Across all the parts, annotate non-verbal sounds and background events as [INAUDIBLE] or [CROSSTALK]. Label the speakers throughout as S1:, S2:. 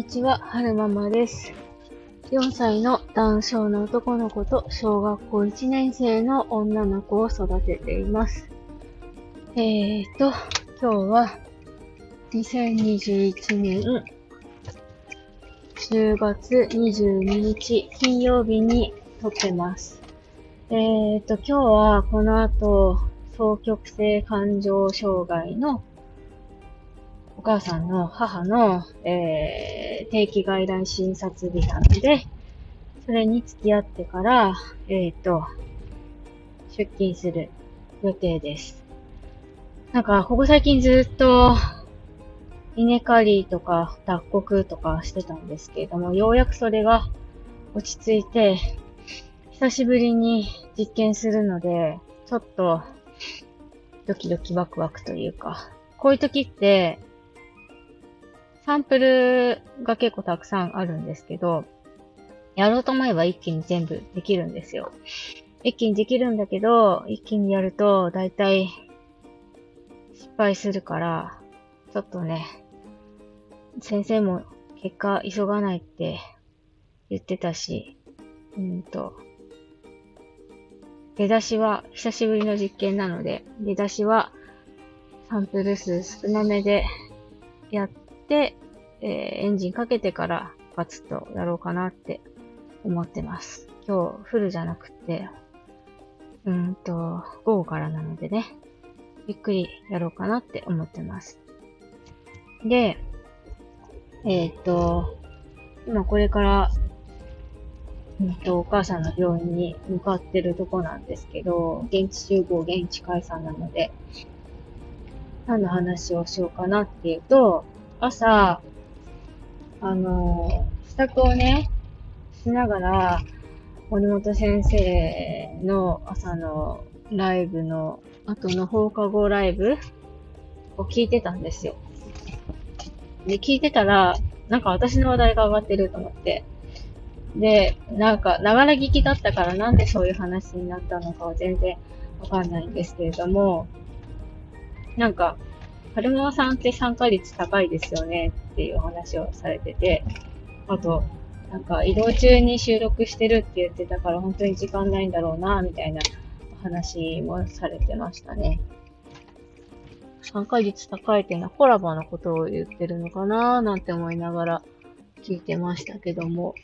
S1: にちは、はるままです。4歳の男性の男の子と小学校1年生の女の子を育てています。えーと、今日は2021年10月22日金曜日に撮ってます。えーと、今日はこの後、双極性感情障害のお母さんの母の、えー定期外来診察日なので、それに付き合ってから、えっ、と、出勤する予定です。なんか、ここ最近ずっと、稲刈りとか脱穀とかしてたんですけれども、ようやくそれが落ち着いて、久しぶりに実験するので、ちょっと、ドキドキワクワクというか、こういう時って、サンプルが結構たくさんあるんですけど、やろうと思えば一気に全部できるんですよ。一気にできるんだけど、一気にやると大体失敗するから、ちょっとね、先生も結果急がないって言ってたし、うんと、出だしは久しぶりの実験なので、出だしはサンプル数少なめでやって、えーエンジンかけてからガツッとやろうかなって思ってます。今日フルじゃなくて、うんと、午後からなのでね、ゆっくりやろうかなって思ってます。で、えーっと、今これから、うんと、お母さんの病院に向かってるとこなんですけど、現地集合、現地解散なので、何の話をしようかなっていうと、朝、あの、支度をね、しながら、森本先生の朝のライブの後の放課後ライブを聞いてたんですよ。で、聞いてたら、なんか私の話題が上がってると思って。で、なんか、ながら聞きだったからなんでそういう話になったのかは全然わかんないんですけれども、なんか、春馬さんって参加率高いですよねっていうお話をされてて、あと、なんか移動中に収録してるって言ってたから本当に時間ないんだろうな、みたいな話もされてましたね。参加率高いっていうのはコラボのことを言ってるのかな、なんて思いながら聞いてましたけども。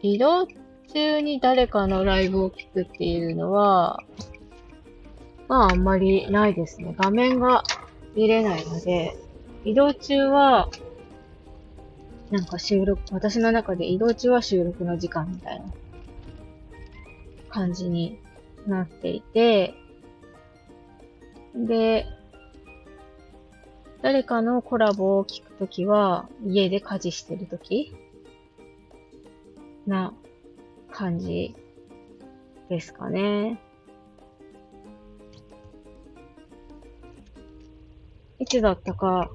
S1: 移動中に誰かのライブを聞くっていうのは、まああんまりないですね。画面が見れないので、移動中は、なんか収録、私の中で移動中は収録の時間みたいな感じになっていて、で、誰かのコラボを聞くときは、家で家事してるときな感じですかね。いつだったか、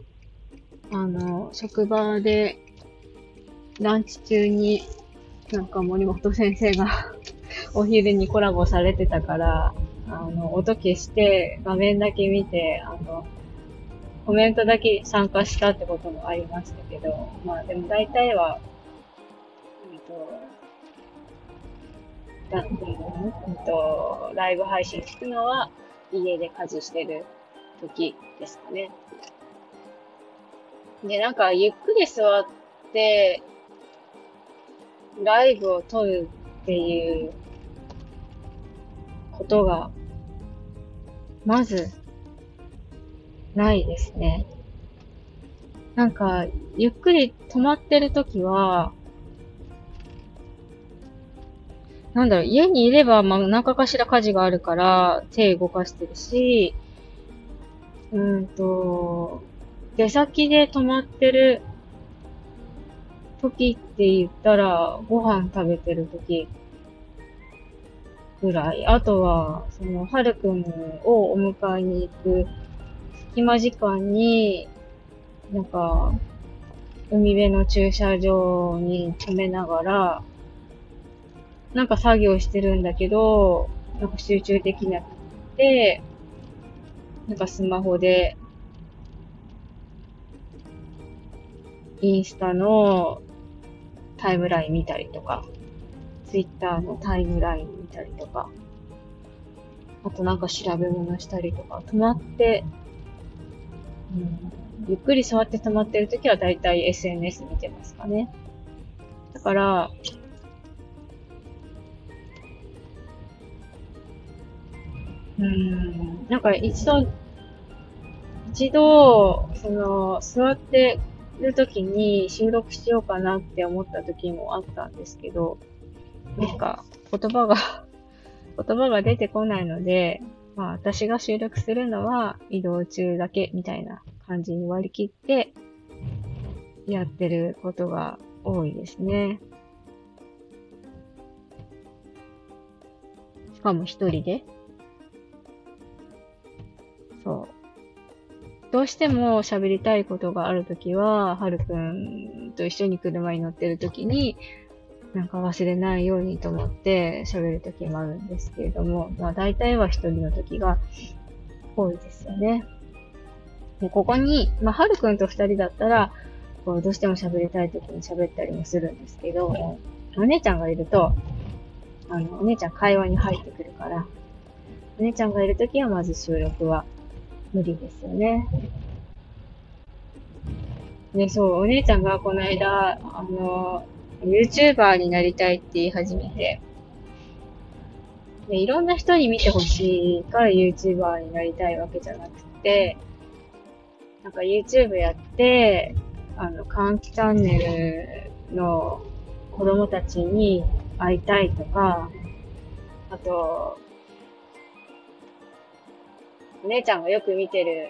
S1: あの、職場でランチ中になんか森本先生が [LAUGHS] お昼にコラボされてたから、あの、音消して画面だけ見て、あの、コメントだけ参加したってこともありましたけど、まあでも大体は、うんと、だうんうんと、ライブ配信聞くのは家で家事してる時ですかね。で、なんかゆっくり座って、ライブを撮るっていうことが、まず、ないですね。なんか、ゆっくり止まってるときは、なんだろう、家にいれば、まあ、何かかしら家事があるから、手動かしてるし、うんと、出先で止まってる時って言ったら、ご飯食べてる時ぐらい。あとは、その、はるくんをお迎えに行く隙間時間に、なんか、海辺の駐車場に止めながら、なんか作業してるんだけど、なんか集中できなくて、なんかスマホで、インスタのタイムライン見たりとか、ツイッターのタイムライン見たりとか、あとなんか調べ物したりとか、止まって、うん、ゆっくり触って止まってるときはだいたい SNS 見てますかね。だから、うん、なんか一度、一度、その、座ってるときに収録しようかなって思った時もあったんですけど、なんか言葉が [LAUGHS] 言葉が出てこないので、まあ私が収録するのは移動中だけみたいな感じに割り切ってやってることが多いですね。しかも一人で？そう。どうしても喋りたいことがあるときは、はるくんと一緒に車に乗ってるときに、なんか忘れないようにと思って喋るときもあるんですけれども、まあ大体は一人のときが多いですよね。で、ここに、まあはるくんと二人だったら、こうどうしても喋りたいときに喋ったりもするんですけど、お姉ちゃんがいると、あの、お姉ちゃん会話に入ってくるから、お姉ちゃんがいるときはまず収録は無理ですよね。で、そう、お姉ちゃんがこの間、あの、YouTuber になりたいって言い始めて、で、いろんな人に見てほしいから YouTuber になりたいわけじゃなくて、なんか YouTube やって、あの、換気チャンネルの子供たちに会いたいとか、あと、お姉ちゃんがよく見てる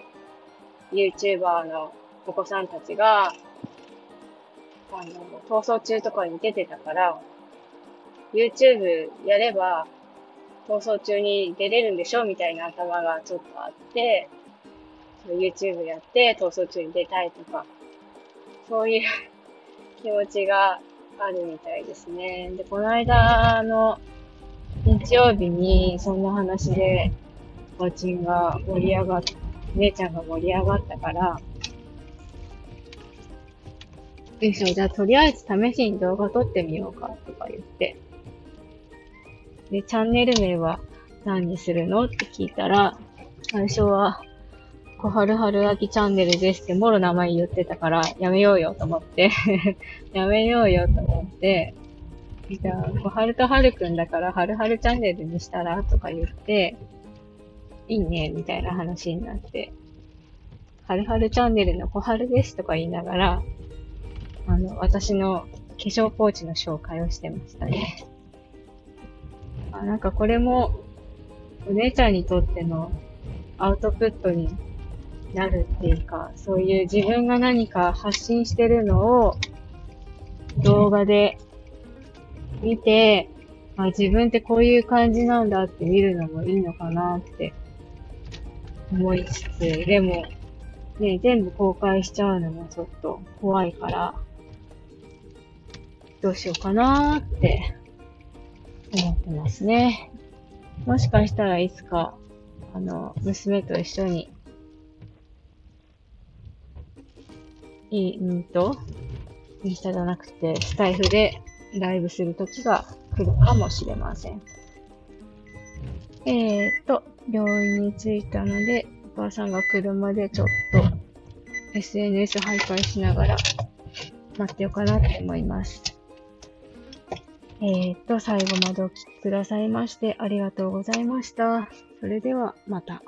S1: YouTuber のお子さんたちが、あの、逃走中とかに出てたから、YouTube やれば、逃走中に出れるんでしょ？みたいな頭がちょっとあって、YouTube やって逃走中に出たいとか、そういう [LAUGHS] 気持ちがあるみたいですね。で、この間の日曜日にそんな話で、おちんが盛り上がっ、姉ちゃんが盛り上がったから、よいしょ、じゃあとりあえず試しに動画撮ってみようかとか言って。で、チャンネル名は何にするのって聞いたら、最初は、小春春秋チャンネルですってもろ名前言ってたから、やめようよと思って。[LAUGHS] やめようよと思って、じゃあ、小春と春くんだから、春春チャンネルにしたらとか言って、いいね、みたいな話になって、はるはるチャンネルの小春ですとか言いながら、あの、私の化粧ポーチの紹介をしてましたね。あなんかこれも、お姉ちゃんにとってのアウトプットになるっていうか、そういう自分が何か発信してるのを動画で見て、あ、自分ってこういう感じなんだって見るのもいいのかなって思いつつ、でも、ね、全部公開しちゃうのもちょっと怖いから、どうしようかなーって思ってますね。もしかしたらいつか、あの、娘と一緒に、いい、んと、インスタじゃなくて、スタイフでライブするときが来るかもしれません。えーと、病院に着いたので、お母さんが車でちょっと SNS 徘徊しながら待ってようかなって思います。えーと、最後までお聴きくださいましてありがとうございました。それではまた。